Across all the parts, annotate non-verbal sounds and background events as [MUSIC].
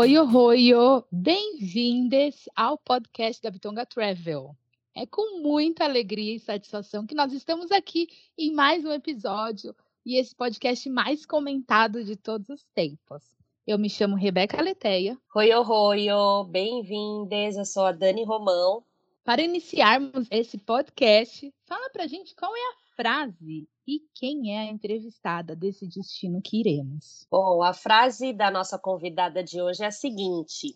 Roio, roio! Bem-vindas ao podcast da Bitonga Travel. É com muita alegria e satisfação que nós estamos aqui em mais um episódio e esse podcast mais comentado de todos os tempos. Eu me chamo Rebeca Leteia. Oi, oi, bem-vindas. Eu sou a Dani Romão. Para iniciarmos esse podcast, fala pra gente qual é a frase e quem é a entrevistada desse destino que iremos. Bom, a frase da nossa convidada de hoje é a seguinte: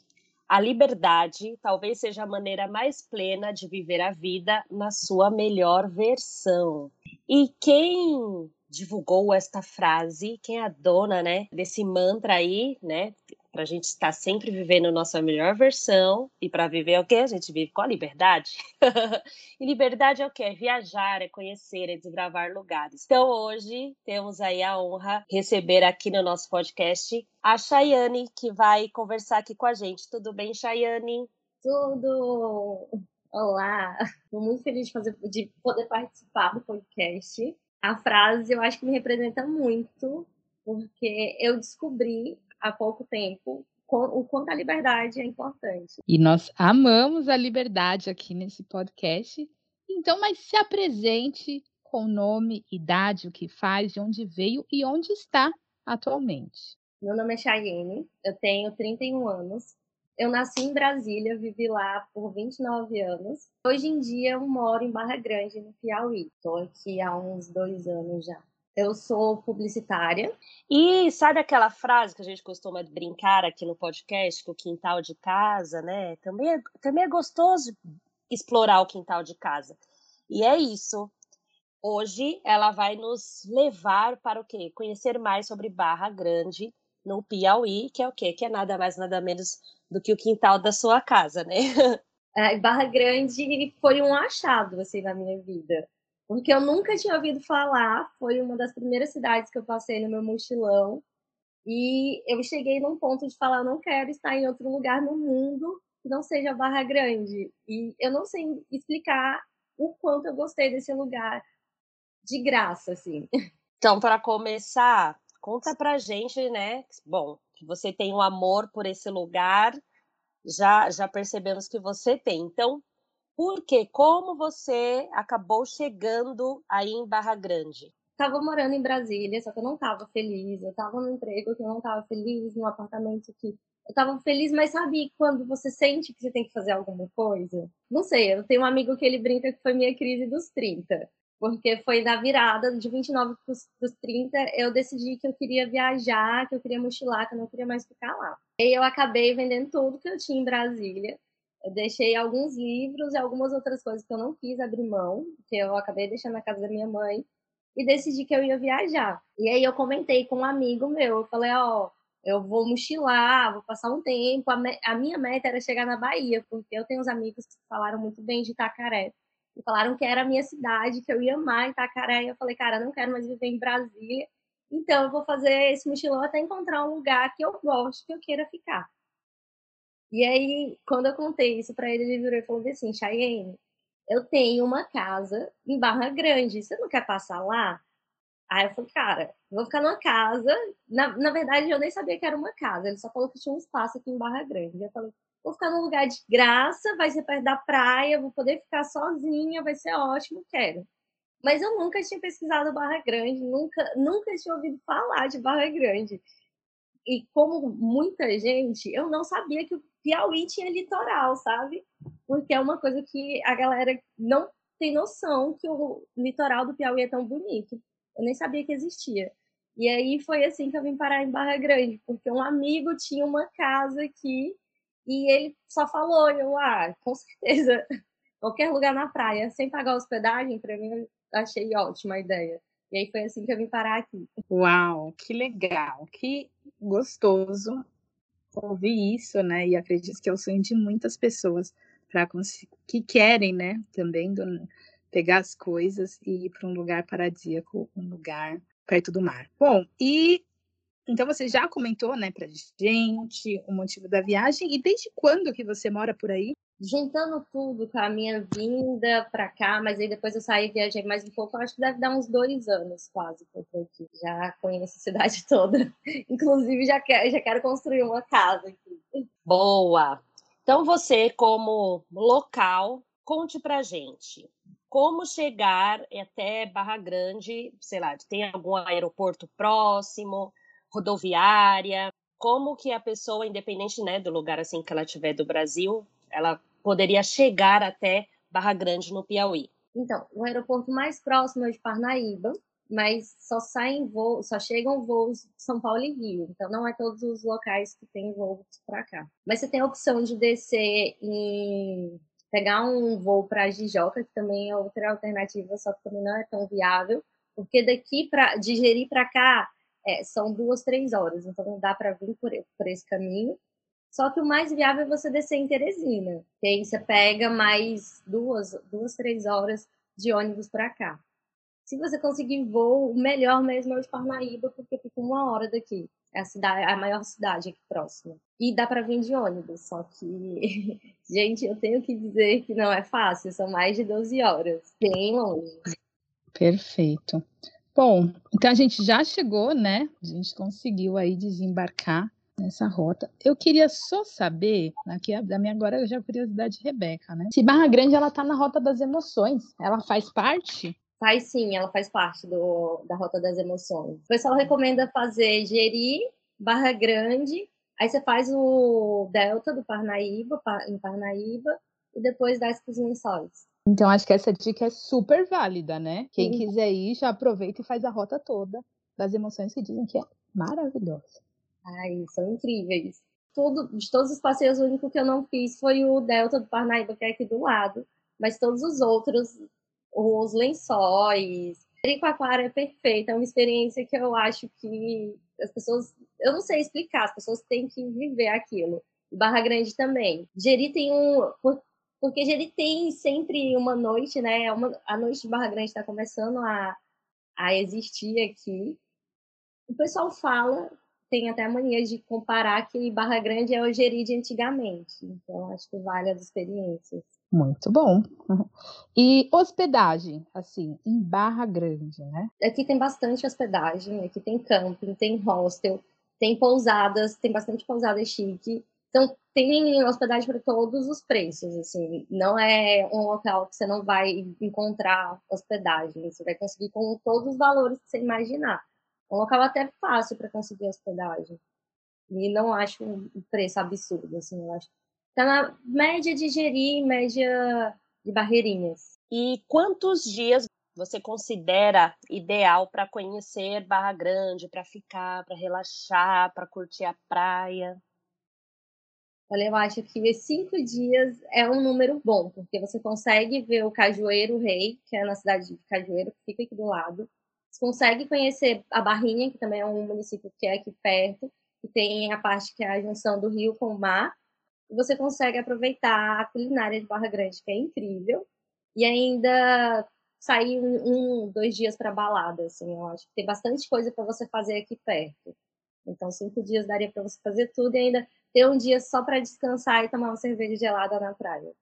a liberdade talvez seja a maneira mais plena de viver a vida na sua melhor versão. E quem divulgou esta frase, quem é a dona, né, desse mantra aí, né, para a gente estar sempre vivendo a nossa melhor versão e para viver o que a gente vive com a liberdade. [LAUGHS] e liberdade é o que? É viajar, é conhecer, é desbravar lugares. Então hoje temos aí a honra de receber aqui no nosso podcast a Chayane, que vai conversar aqui com a gente. Tudo bem, Chayane? Tudo! Olá! Estou muito feliz de, fazer, de poder participar do podcast. A frase eu acho que me representa muito, porque eu descobri há pouco tempo o quanto a liberdade é importante. E nós amamos a liberdade aqui nesse podcast. Então, mas se apresente com nome, idade, o que faz, de onde veio e onde está atualmente. Meu nome é Chayenne, eu tenho 31 anos. Eu nasci em Brasília, vivi lá por 29 anos. Hoje em dia eu moro em Barra Grande, no Piauí. Estou aqui há uns dois anos já. Eu sou publicitária. E sabe aquela frase que a gente costuma brincar aqui no podcast, com o quintal de casa, né? Também é, também é gostoso explorar o quintal de casa. E é isso. Hoje ela vai nos levar para o quê? Conhecer mais sobre Barra Grande, no Piauí, que é o quê? Que é nada mais, nada menos do que o quintal da sua casa, né? [LAUGHS] É, Barra Grande foi um achado, assim, na minha vida porque eu nunca tinha ouvido falar. Foi uma das primeiras cidades que eu passei no meu mochilão. E eu cheguei num ponto de falar: não quero estar em outro lugar no mundo que não seja Barra Grande. E eu não sei explicar o quanto eu gostei desse lugar de graça, assim. Então, para começar, conta pra gente, né? Bom, que você tem um amor por esse lugar, já já percebemos que você tem. Então, porque como você acabou chegando aí em Barra Grande? Estava morando em Brasília, só que eu não estava feliz. Eu estava no emprego que eu não estava feliz, no apartamento que eu estava feliz, mas sabe quando você sente que você tem que fazer alguma coisa? Não sei, eu tenho um amigo que ele brinca que foi minha crise dos 30. Porque foi na virada de 29 para os 30, eu decidi que eu queria viajar, que eu queria mochilar, que eu não queria mais ficar lá. E eu acabei vendendo tudo que eu tinha em Brasília eu deixei alguns livros e algumas outras coisas que eu não quis abrir mão, que eu acabei deixando na casa da minha mãe, e decidi que eu ia viajar. E aí eu comentei com um amigo meu, eu falei, ó, oh, eu vou mochilar, vou passar um tempo. A, me a, minha meta era chegar na Bahia, porque eu tenho uns amigos que falaram muito bem de Itacaré. E falaram que era a minha cidade, que eu ia amar Itacaré. E eu falei, cara, não quero mais viver em Brasília. Então eu vou fazer esse mochilão até encontrar um lugar que eu gosto, que eu queira ficar. E aí, quando eu contei isso para ele, ele virou e falou assim: Chayenne, eu tenho uma casa em Barra Grande, você não quer passar lá? Aí eu falei, cara, vou ficar numa casa. Na, na verdade, eu nem sabia que era uma casa, ele só falou que tinha um espaço aqui em Barra Grande. Eu falei, vou ficar num lugar de graça, vai ser perto da praia, vou poder ficar sozinha, vai ser ótimo, quero. Mas eu nunca tinha pesquisado Barra Grande, nunca, nunca tinha ouvido falar de Barra Grande. E como muita gente, eu não sabia que Piauí tinha litoral, sabe? Porque é uma coisa que a galera não tem noção que o litoral do Piauí é tão bonito. Eu nem sabia que existia. E aí foi assim que eu vim parar em Barra Grande, porque um amigo tinha uma casa aqui e ele só falou, eu, ah, com certeza, [LAUGHS] qualquer lugar na praia, sem pagar hospedagem, para mim eu achei ótima a ideia. E aí foi assim que eu vim parar aqui. Uau, que legal, que gostoso ouvir isso, né? E acredito que é o sonho de muitas pessoas para que querem, né, também do, pegar as coisas e ir para um lugar paradisíaco, um lugar perto do mar. Bom, e então você já comentou, né, pra gente o motivo da viagem e desde quando que você mora por aí? Juntando tudo com a minha vinda pra cá, mas aí depois eu saí e viajei mais um pouco, acho que deve dar uns dois anos quase que eu tô aqui. Já conheço a cidade [LAUGHS] toda. Inclusive já quero, já quero construir uma casa aqui. Boa! Então você, como local, conte pra gente como chegar até Barra Grande, sei lá, tem algum aeroporto próximo, rodoviária, como que a pessoa, independente né, do lugar assim que ela tiver do Brasil, ela poderia chegar até Barra Grande no Piauí? Então, o aeroporto mais próximo é de Parnaíba, mas só saem voos, só chegam voos de São Paulo e Rio. Então não é todos os locais que tem voos para cá. Mas você tem a opção de descer em pegar um voo para Jijoca, que também é outra alternativa, só que também não é tão viável, porque daqui para digerir para cá é, são duas, três horas, então não dá para vir por, por esse caminho. Só que o mais viável é você descer em Teresina, aí você pega mais duas, duas três horas de ônibus para cá. Se você conseguir voo, o melhor mesmo é o de Parnaíba, porque fica uma hora daqui. É a, cidade, a maior cidade aqui próxima. E dá para vir de ônibus, só que, [LAUGHS] gente, eu tenho que dizer que não é fácil, são mais de 12 horas, bem longe. Perfeito. Bom, então a gente já chegou, né? A gente conseguiu aí desembarcar nessa rota. Eu queria só saber, aqui da minha agora já curiosidade de Rebeca, né? Se Barra Grande ela tá na rota das emoções, ela faz parte? Faz sim, ela faz parte do, da rota das emoções. O pessoal recomenda fazer Jeri, Barra Grande, aí você faz o Delta do Parnaíba, em Parnaíba, e depois desce para os lençóis. Então, acho que essa dica é super válida, né? Quem quiser ir, já aproveita e faz a rota toda das emoções que dizem que é maravilhosa. Ai, são incríveis. Tudo, de todos os passeios, o único que eu não fiz foi o Delta do Parnaíba, que é aqui do lado. Mas todos os outros, os lençóis. Jericoacoara é perfeita, é uma experiência que eu acho que as pessoas, eu não sei explicar, as pessoas têm que viver aquilo. Barra Grande também. Jeri tem um, porque ele tem sempre uma noite, né? Uma, a noite de Barra Grande está começando a, a existir aqui. O pessoal fala, tem até a mania de comparar que Barra Grande é o Jeri de antigamente. Então, acho que vale as experiências. Muito bom. [LAUGHS] E hospedagem, assim, em Barra Grande, né? Aqui tem bastante hospedagem, aqui tem camping, tem hostel, tem pousadas, tem bastante pousada chique. Então, tem hospedagem para todos os preços, assim, não é um local que você não vai encontrar hospedagem, você vai conseguir com todos os valores que você imaginar. Um local até fácil para conseguir hospedagem. E não acho um preço absurdo, assim, eu acho. Tá na média de gerir, média de barreirinhas. E quantos dias você considera ideal para conhecer Barra Grande, para ficar, para relaxar, para curtir a praia? Olha, eu acho que cinco dias é um número bom, porque você consegue ver o Cajueiro Rei, que é na cidade de Cajueiro, que fica aqui do lado. Consegue conhecer a Barrinha, que também é um município que é aqui perto, que tem a parte que é a junção do rio com o mar. E você consegue aproveitar a culinária de Barra Grande, que é incrível, e ainda sair um, um dois dias para balada, assim, eu acho que tem bastante coisa para você fazer aqui perto. Então, cinco dias daria para você fazer tudo e ainda ter um dia só para descansar e tomar uma cerveja gelada na praia.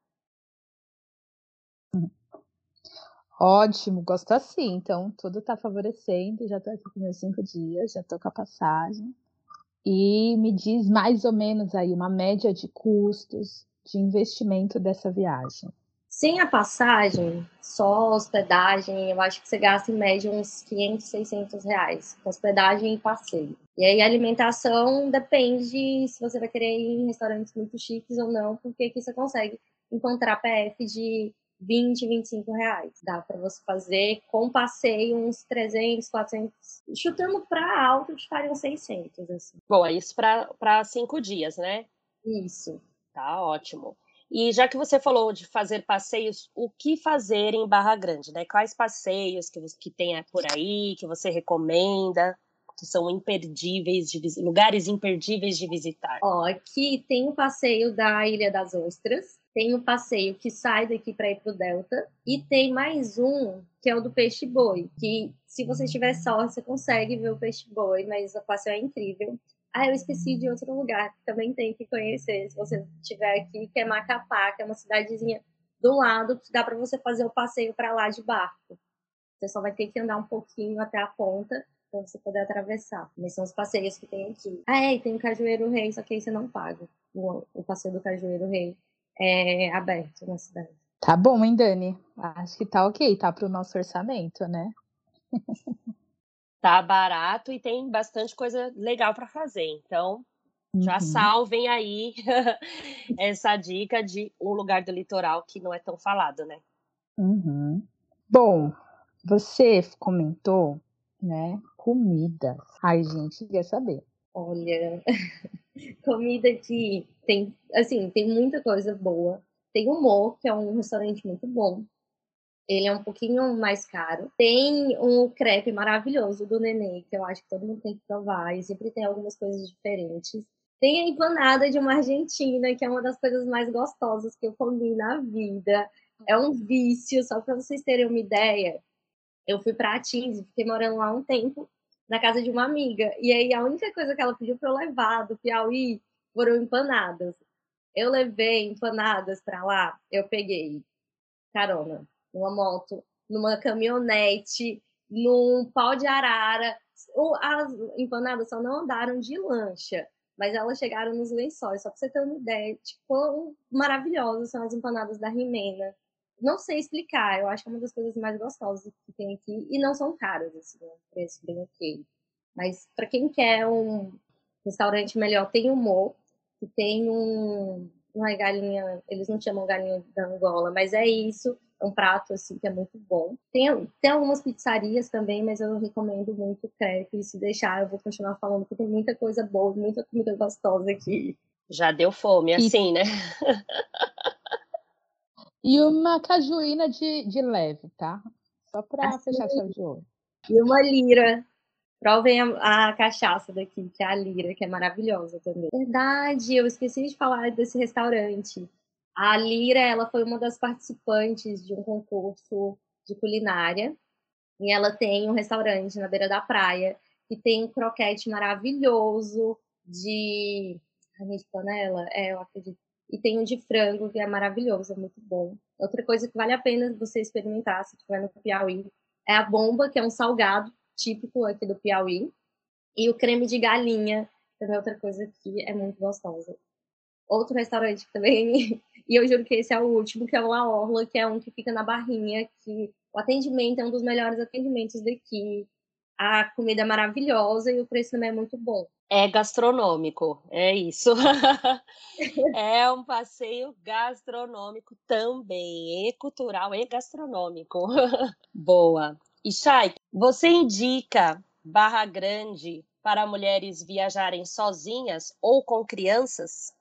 Ótimo, gosto assim. Então, tudo está favorecendo. Já estou aqui com meus cinco dias, já estou com a passagem. E me diz mais ou menos aí uma média de custos de investimento dessa viagem. Sem a passagem, só hospedagem, eu acho que você gasta em média uns 500, 600 reais. Hospedagem e passeio. E aí alimentação depende se você vai querer ir em restaurantes muito chiques ou não, porque aqui você consegue encontrar PF de 20, 25 reais. Dá para você fazer com passeio uns 300, 400, chutando para alto, ficariam 600. Assim. Bom, é isso para cinco dias, né? Isso. Tá ótimo. E já que você falou de fazer passeios, o que fazer em Barra Grande, né? Quais passeios que, que tem por aí, que você recomenda? que são imperdíveis, de, lugares imperdíveis de visitar? Ó, aqui tem o passeio da Ilha das Ostras, tem o passeio que sai daqui para ir para o Delta, e tem mais um que é o do peixe boi, que se você tiver sorte, você consegue ver o peixe boi, mas o passeio é incrível. Ah, eu esqueci de outro lugar que também tem que conhecer, se você estiver aqui, que é Macapá, que é uma cidadezinha do lado, que dá para você fazer o passeio para lá de barco. Você só vai ter que andar um pouquinho até a ponta para você poder atravessar. Mas são os passeios que tem aqui. Ah, é, e tem o Cajueiro Rei, só que aí você não paga. O, o passeio do Cajueiro Rei é aberto na cidade. Tá bom, hein, Dani? Acho que tá ok, tá pro nosso orçamento, né? tá barato e tem bastante coisa legal para fazer. Então, já Uhum. salvem aí [LAUGHS] essa dica de um lugar do litoral que não é tão falado, né? Uhum. Bom, você comentou, né? Comida. Ai, gente, quer saber. Olha, [LAUGHS] comida aqui tem, assim, tem muita coisa boa. Tem o Mo, que é um restaurante muito bom. Ele é um pouquinho mais caro. Tem um crepe maravilhoso do Nenê, que eu acho que todo mundo tem que provar. E sempre tem algumas coisas diferentes. Tem a empanada de uma argentina, que é uma das coisas mais gostosas que eu comi na vida. É um vício, só para vocês terem uma ideia. Eu fui para Atins, fiquei morando lá um tempo, na casa de uma amiga. E aí a única coisa que ela pediu para eu levar do Piauí foram empanadas. Eu levei empanadas para lá, eu peguei carona numa moto, numa caminhonete, num pau de arara. As empanadas só não andaram de lancha, mas elas chegaram nos lençóis, só para você ter uma ideia de quão maravilhosas são as empanadas da Rimena. Não sei explicar, eu acho que é uma das coisas mais gostosas que tem aqui, e não são caras, assim, é um preço bem ok. Mas para quem quer um restaurante melhor, tem o Mo, que tem um. Não é galinha, eles não chamam galinha da Angola, mas é isso. É um prato assim que é muito bom. Tem, tem algumas pizzarias também, mas eu recomendo muito o crepe. Se deixar, eu vou continuar falando, porque tem muita coisa boa, muita comida gostosa aqui. Já deu fome, E- assim, né? [LAUGHS] E uma cajuína de, de leve, tá? Só pra Assim. fechar chave de ouro. E uma lira. Provem a, a cachaça daqui, que é a lira, que é maravilhosa também. Verdade, eu esqueci de falar desse restaurante. A Lira, ela foi uma das participantes de um concurso de culinária. E ela tem um restaurante na beira da praia, que tem um croquete maravilhoso de carne de panela, é, eu acredito. E tem um de frango, que é maravilhoso, é muito bom. Outra coisa que vale a pena você experimentar se estiver no Piauí é a bomba, que é um salgado típico aqui do Piauí. E o creme de galinha, também é outra coisa que é muito gostosa. Outro restaurante também, [LAUGHS] e eu juro que esse é o último, que é o La Orla, que é um que fica na Barrinha, que o atendimento é um dos melhores atendimentos daqui. A comida é maravilhosa e o preço também é muito bom. É gastronômico, é isso. [LAUGHS] é um passeio gastronômico também, e cultural e gastronômico. [LAUGHS] Boa. E Chay, você indica Barra Grande para mulheres viajarem sozinhas ou com crianças?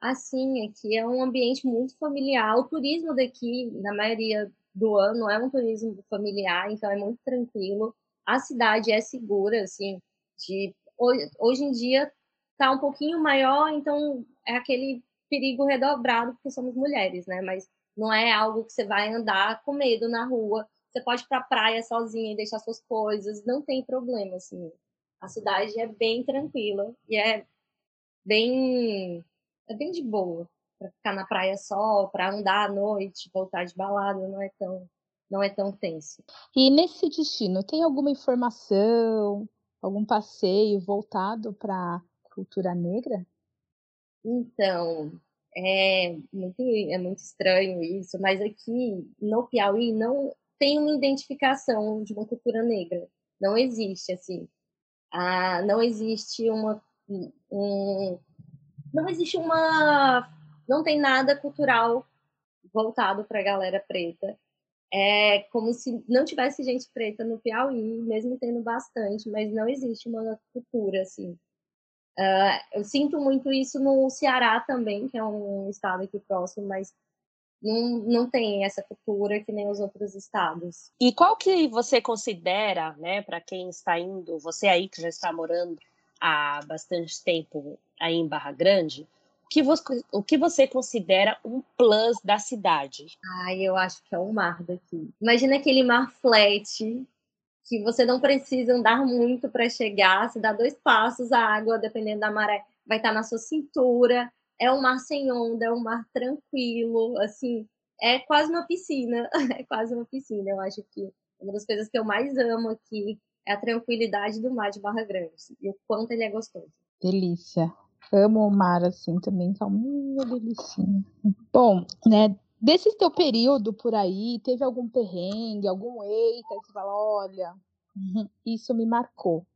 Assim, aqui é um ambiente muito familiar. O turismo daqui, na maioria do ano, é um turismo familiar, então é muito tranquilo. A cidade é segura, assim, de hoje, hoje em dia tá um pouquinho maior, então é aquele perigo redobrado porque somos mulheres, né? Mas não é algo que você vai andar com medo na rua. Você pode ir pra praia sozinha e deixar suas coisas, não tem problema, assim. A cidade é bem tranquila e é bem é bem de boa para ficar na praia só, para andar à noite, voltar de balada, não é tão não é tão tenso. E nesse destino, tem alguma informação, algum passeio voltado para cultura negra? Então, é muito, é muito estranho isso, mas aqui no Piauí não tem uma identificação de uma cultura negra. Não existe, assim. Ah, não existe uma. Um, não existe uma. Não tem nada cultural voltado para a galera preta. É como se não tivesse gente preta no Piauí, mesmo tendo bastante, mas não existe uma cultura, assim. Uh, eu sinto muito isso no Ceará também, que é um estado aqui próximo, mas não, não tem essa cultura que nem os outros estados. E qual que você considera, né, para quem está indo, você aí que já está morando há bastante tempo aí em Barra Grande, que você, o que você considera um plus da cidade? Ai, eu acho que é o mar daqui. Imagina aquele mar flat, que você não precisa andar muito para chegar, se dá dois passos, a água, dependendo da maré, vai estar na sua cintura. É um mar sem onda, é um mar tranquilo, assim, é quase uma piscina, [LAUGHS] é quase uma piscina. Eu acho que uma das coisas que eu mais amo aqui é a tranquilidade do mar de Barra Grande e o quanto ele é gostoso. Delícia. Amo o mar assim também, tá uma delicinha. Bom, né, desse teu período por aí, teve algum perrengue, algum eita, que fala, olha, isso me marcou.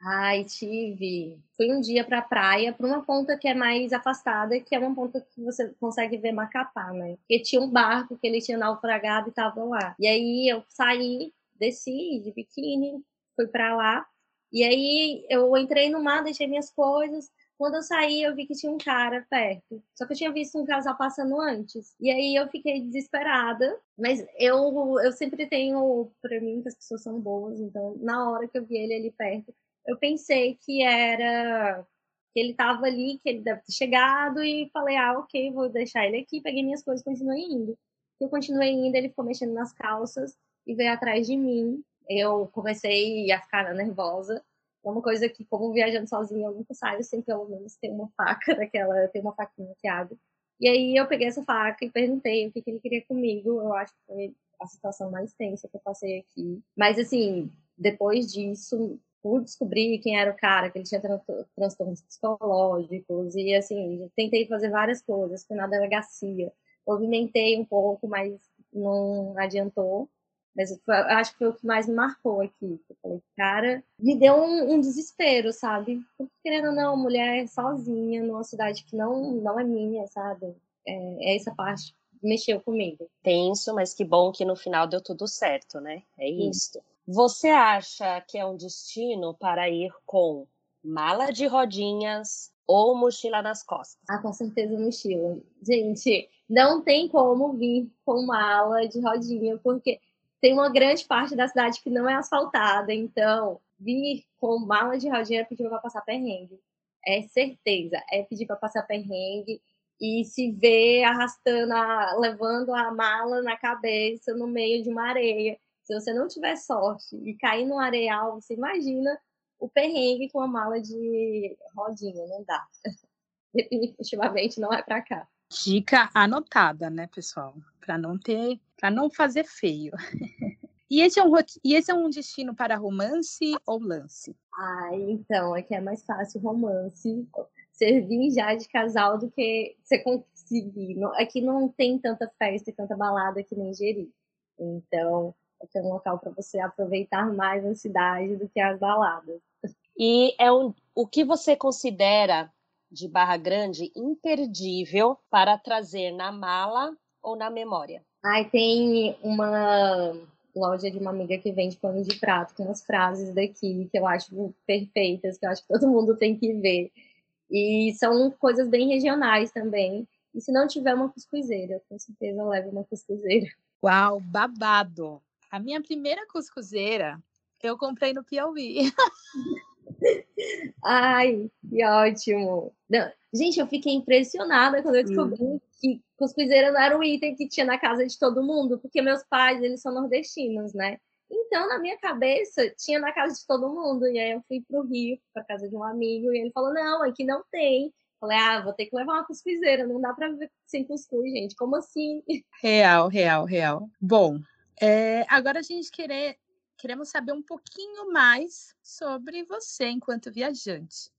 Ai, tive. Fui um dia pra praia, pra uma ponta que é mais afastada, que é uma ponta que você consegue ver Macapá, né? Porque tinha um barco que ele tinha naufragado e tava lá. E aí eu saí, desci de biquíni, fui pra lá. E aí eu entrei no mar, deixei minhas coisas. Quando eu saí, eu vi que tinha um cara perto. Só que eu tinha visto um casal passando antes. E aí eu fiquei desesperada. Mas eu, eu sempre tenho, pra mim, que as pessoas são boas. Então, na hora que eu vi ele ali perto, eu pensei que era que ele estava ali, que ele deve ter chegado e falei, ah, ok, vou deixar ele aqui, peguei minhas coisas e continuei indo. Eu continuei indo, ele ficou mexendo nas calças e veio atrás de mim. Eu comecei a ficar nervosa. É uma coisa que, como viajando sozinha, eu nunca saio sem pelo menos ter uma faca [LAUGHS] daquela, ter uma faquinha que abre. E aí eu peguei essa faca e perguntei o que, que ele queria comigo. Eu acho que foi a situação mais tensa que eu passei aqui. Mas assim, depois disso, por descobrir quem era o cara, que ele tinha tran transtornos psicológicos, e assim, tentei fazer várias coisas, fui na delegacia, movimentei um pouco, mas não adiantou. Mas foi, acho que foi o que mais me marcou aqui. Eu falei, cara, me deu um, um, desespero, sabe? Porque, querendo ou não, mulher sozinha numa cidade que não, não é minha, sabe? É, é essa parte que mexeu comigo. Tenso, mas que bom que no final deu tudo certo, né? É isso. Você acha que é um destino para ir com mala de rodinhas ou mochila nas costas? Ah, com certeza mochila. Gente, não tem como vir com mala de rodinha, porque tem uma grande parte da cidade que não é asfaltada, então vir com mala de rodinha é pedir para passar perrengue. É certeza, é pedir para passar perrengue e se ver arrastando, a, levando a mala na cabeça no meio de uma areia. Se você não tiver sorte e cair no areal, você imagina o perrengue com a mala de rodinha, não dá. [LAUGHS] Definitivamente não é para cá. Dica anotada, né, pessoal? Para não ter, para não fazer feio. [LAUGHS] E esse, é um, e esse é um destino para romance ou lance? Ah, então, aqui é mais fácil romance. Servir já de casal do que você conseguir. Aqui não tem tanta festa e tanta balada que nem Jeri. Então, é um local para você aproveitar mais a cidade do que as baladas. E é um, o que você considera de Barra Grande imperdível para trazer na mala ou na memória? Ai, tem uma loja de uma amiga que vende pano de prato com umas frases daqui que eu acho perfeitas, que eu acho que todo mundo tem que ver. E são coisas bem regionais também. E se não tiver uma cuscuzeira, com certeza eu levo uma cuscuzeira. Uau, babado! A minha primeira cuscuzeira eu comprei no Piauí. [LAUGHS] Ai, que ótimo. Não, gente, eu fiquei impressionada quando eu descobri hum. que cuscuzeira não era um item que tinha na casa de todo mundo, porque meus pais, eles são nordestinos, né? Então, na minha cabeça, tinha na casa de todo mundo. E aí eu fui pro Rio, pra casa de um amigo, e ele falou: não, aqui não tem. Falei, ah, vou ter que levar uma cuscuzeira, não dá pra viver sem cuscuz, gente. Como assim? [LAUGHS] Real, real, real. Bom, é, agora a gente querer, queremos saber um pouquinho mais sobre você enquanto viajante.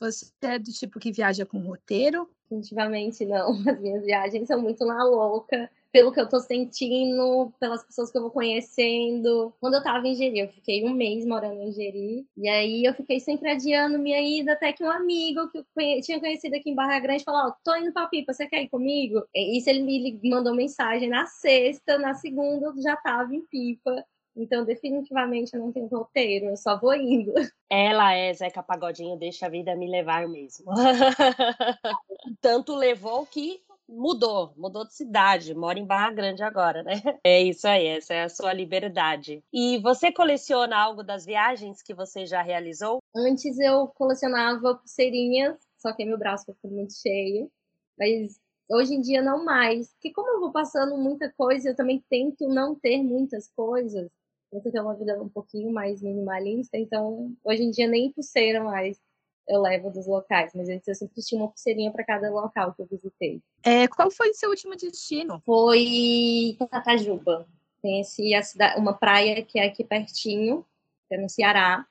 Você é do tipo que viaja com roteiro? Definitivamente não. [LAUGHS] As minhas viagens são muito na louca pelo que eu tô sentindo, pelas pessoas que eu vou conhecendo. Quando eu tava em Jeri, eu fiquei um mês morando em Jeri, e aí eu fiquei sempre adiando minha ida, até que um amigo que eu tinha conhecido aqui em Barra Grande falou: Ó, oh, tô indo pra Pipa, você quer ir comigo? E isso ele me mandou mensagem na sexta, na segunda eu já tava em Pipa. Então, definitivamente, eu não tenho roteiro, eu só vou indo. [LAUGHS] Ela é Zeca Pagodinho, deixa a vida me levar mesmo. [LAUGHS] Tanto levou que mudou, mudou de cidade, mora em Barra Grande agora, né? [LAUGHS] É isso aí, essa é a sua liberdade. E você coleciona algo das viagens que você já realizou? Antes eu colecionava pulseirinhas, só que meu braço ficou muito cheio. Mas hoje em dia não mais. Porque como eu vou passando muita coisa, eu também tento não ter muitas coisas. Tento ter uma vida um pouquinho mais minimalista. Então, hoje em dia nem pulseira mais eu levo dos locais. Mas antes eu sempre tinha uma pulseirinha para cada local que eu visitei. É, qual foi o seu último destino? Foi Tatajuba. Conheci a cidade, uma praia que é aqui pertinho, que é no Ceará.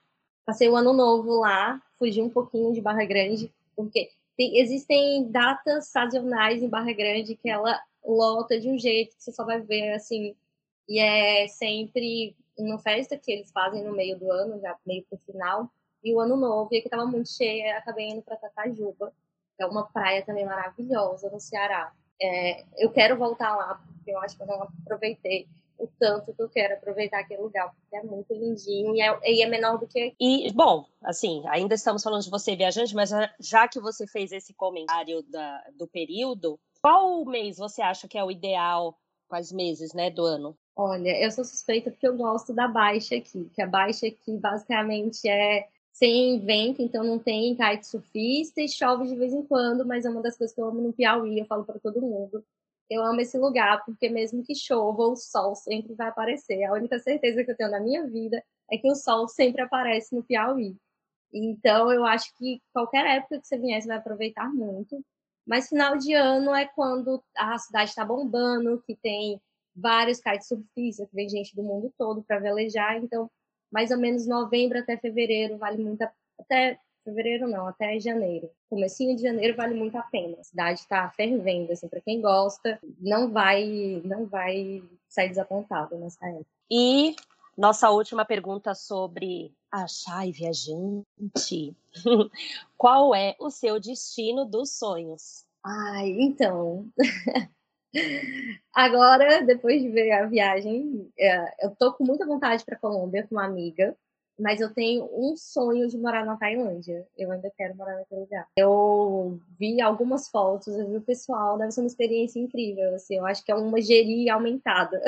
Passei o ano novo lá, fugi um pouquinho de Barra Grande, porque tem, existem datas sazonais em Barra Grande que ela lota de um jeito que você só vai ver assim. E é sempre uma festa que eles fazem no meio do ano, já meio pro final, e o ano novo, e aqui tava muito cheia, acabei indo para Tatajuba, que é uma praia também maravilhosa no Ceará. É, eu quero voltar lá, porque eu acho que eu não aproveitei o tanto que eu quero aproveitar aquele lugar, porque é muito lindinho e é, e é menor do que. E, bom, assim, ainda estamos falando de você viajante, mas já que você fez esse comentário da, do período, qual mês você acha que é o ideal? Quais meses, né, do ano? Olha, eu sou suspeita porque eu gosto da baixa aqui, que a baixa aqui basicamente é sem vento, então não tem kite surfista e chove de vez em quando, mas é uma das coisas que eu amo no Piauí, eu falo para todo mundo. Eu amo esse lugar porque mesmo que chova, o sol sempre vai aparecer. A única certeza que eu tenho na minha vida é que o sol sempre aparece no Piauí. Então eu acho que qualquer época que você vier, você vai aproveitar muito. Mas final de ano é quando a cidade está bombando, que tem vários kitesurfistas, que vem gente do mundo todo para velejar. Então, mais ou menos novembro até fevereiro vale muito a... até fevereiro não, até janeiro. Comecinho de janeiro vale muito a pena. A cidade está fervendo, assim, para quem gosta, não vai, não vai sair desapontado nessa época. E nossa última pergunta sobre achar e viajante. [LAUGHS] Qual é o seu destino dos sonhos? Ai, então. [LAUGHS] Agora, depois de ver a viagem, é, eu tô com muita vontade para Colômbia com uma amiga, mas eu tenho um sonho de morar na Tailândia. Eu ainda quero morar naquele lugar. Eu vi algumas fotos, eu vi o pessoal, deve ser uma experiência incrível. Assim, eu acho que é uma geria aumentada.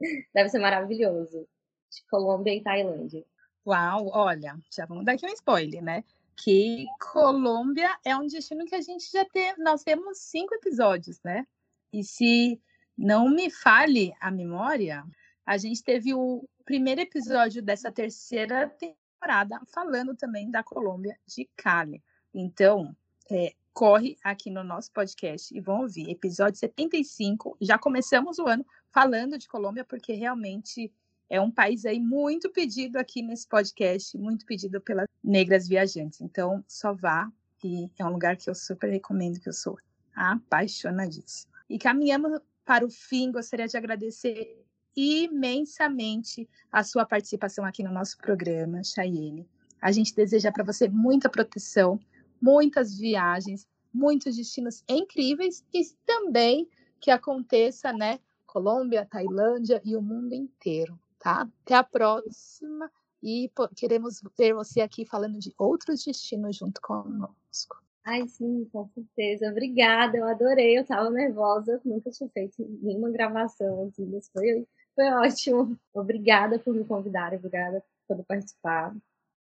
[LAUGHS] deve ser maravilhoso. De Colômbia e Tailândia. Uau, olha, já vamos dar aqui um spoiler, né? Que Colômbia é um destino que a gente já tem, nós temos cinco episódios, né? E se não me fale a memória, a gente teve o primeiro episódio dessa terceira temporada falando também da Colômbia de Cali. Então, é, corre aqui no nosso podcast e vão ouvir episódio 75. Já começamos o ano falando de Colômbia porque realmente é um país aí muito pedido aqui nesse podcast, muito pedido pelas negras viajantes. Então, só vá e é um lugar que eu super recomendo que eu sou apaixonadíssima. E caminhamos para o fim, gostaria de agradecer imensamente a sua participação aqui no nosso programa, Chayene. A gente deseja para você muita proteção, muitas viagens, muitos destinos incríveis e também que aconteça, né, Colômbia, Tailândia e o mundo inteiro, tá? Até a próxima e queremos ver você aqui falando de outros destinos junto conosco. Ai, sim, com certeza. Obrigada, eu adorei. Eu tava nervosa, nunca tinha feito nenhuma gravação assim, mas foi, foi ótimo. Obrigada por me convidar, obrigada por participar.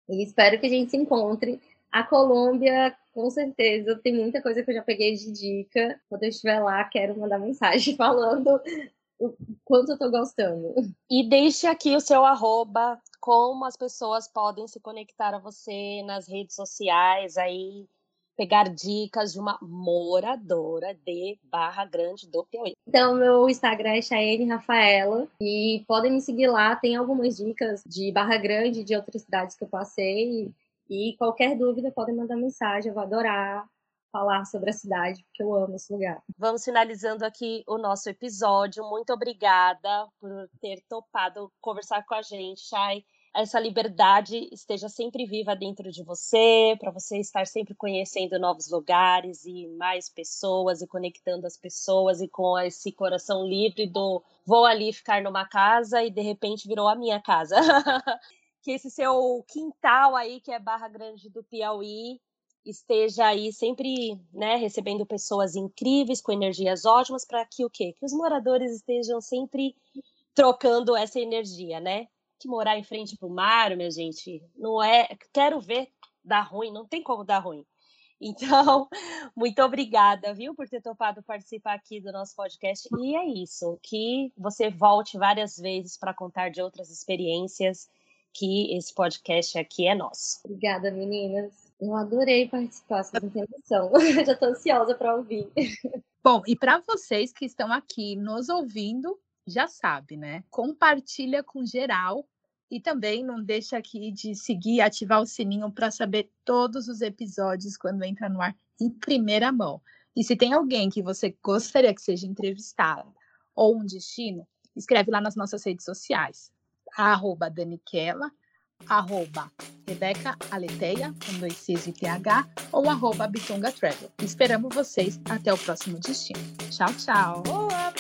E espero que a gente se encontre. A Colômbia, com certeza, tem muita coisa que eu já peguei de dica. Quando eu estiver lá, quero mandar mensagem [LAUGHS] falando o quanto eu tô gostando. E deixe aqui o seu arroba, como as pessoas podem se conectar a você nas redes sociais aí pegar dicas de uma moradora de Barra Grande do Piauí. Então, meu Instagram é Chayenne Rafaela e podem me seguir lá. Tem algumas dicas de Barra Grande, de outras cidades que eu passei. E qualquer dúvida, podem mandar mensagem. Eu vou adorar falar sobre a cidade, porque eu amo esse lugar. Vamos finalizando aqui o nosso episódio. Muito obrigada por ter topado conversar com a gente, Chay essa liberdade esteja sempre viva dentro de você, para você estar sempre conhecendo novos lugares e mais pessoas e conectando as pessoas e com esse coração livre do vou ali ficar numa casa e de repente virou a minha casa. [LAUGHS] que esse seu quintal aí, que é Barra Grande do Piauí, esteja aí sempre, né, recebendo pessoas incríveis com energias ótimas para que o quê? Que os moradores estejam sempre trocando essa energia, né? Que morar em frente para o mar, minha gente, não é. Quero ver dar ruim, não tem como dar ruim. [LAUGHS] Então, muito obrigada, viu, por ter topado participar aqui do nosso podcast. E é isso, que você volte várias vezes para contar de outras experiências, que esse podcast aqui é nosso. Obrigada, meninas. Eu adorei participar, vocês não têm noção. [LAUGHS] Já estou ansiosa para ouvir. Bom, e para vocês que estão aqui nos ouvindo, já sabe, né? Compartilha com geral e também não deixa aqui de seguir e ativar o sininho para saber todos os episódios quando entra no ar em primeira mão. E se tem alguém que você gostaria que seja entrevistado ou um destino, escreve lá nas nossas redes sociais. Arroba Daniquela, arroba Rebeca Aleteia, com dois Cs e TH, ou arroba Bitonga Travel. Esperamos vocês até o próximo destino. Tchau, tchau! Boa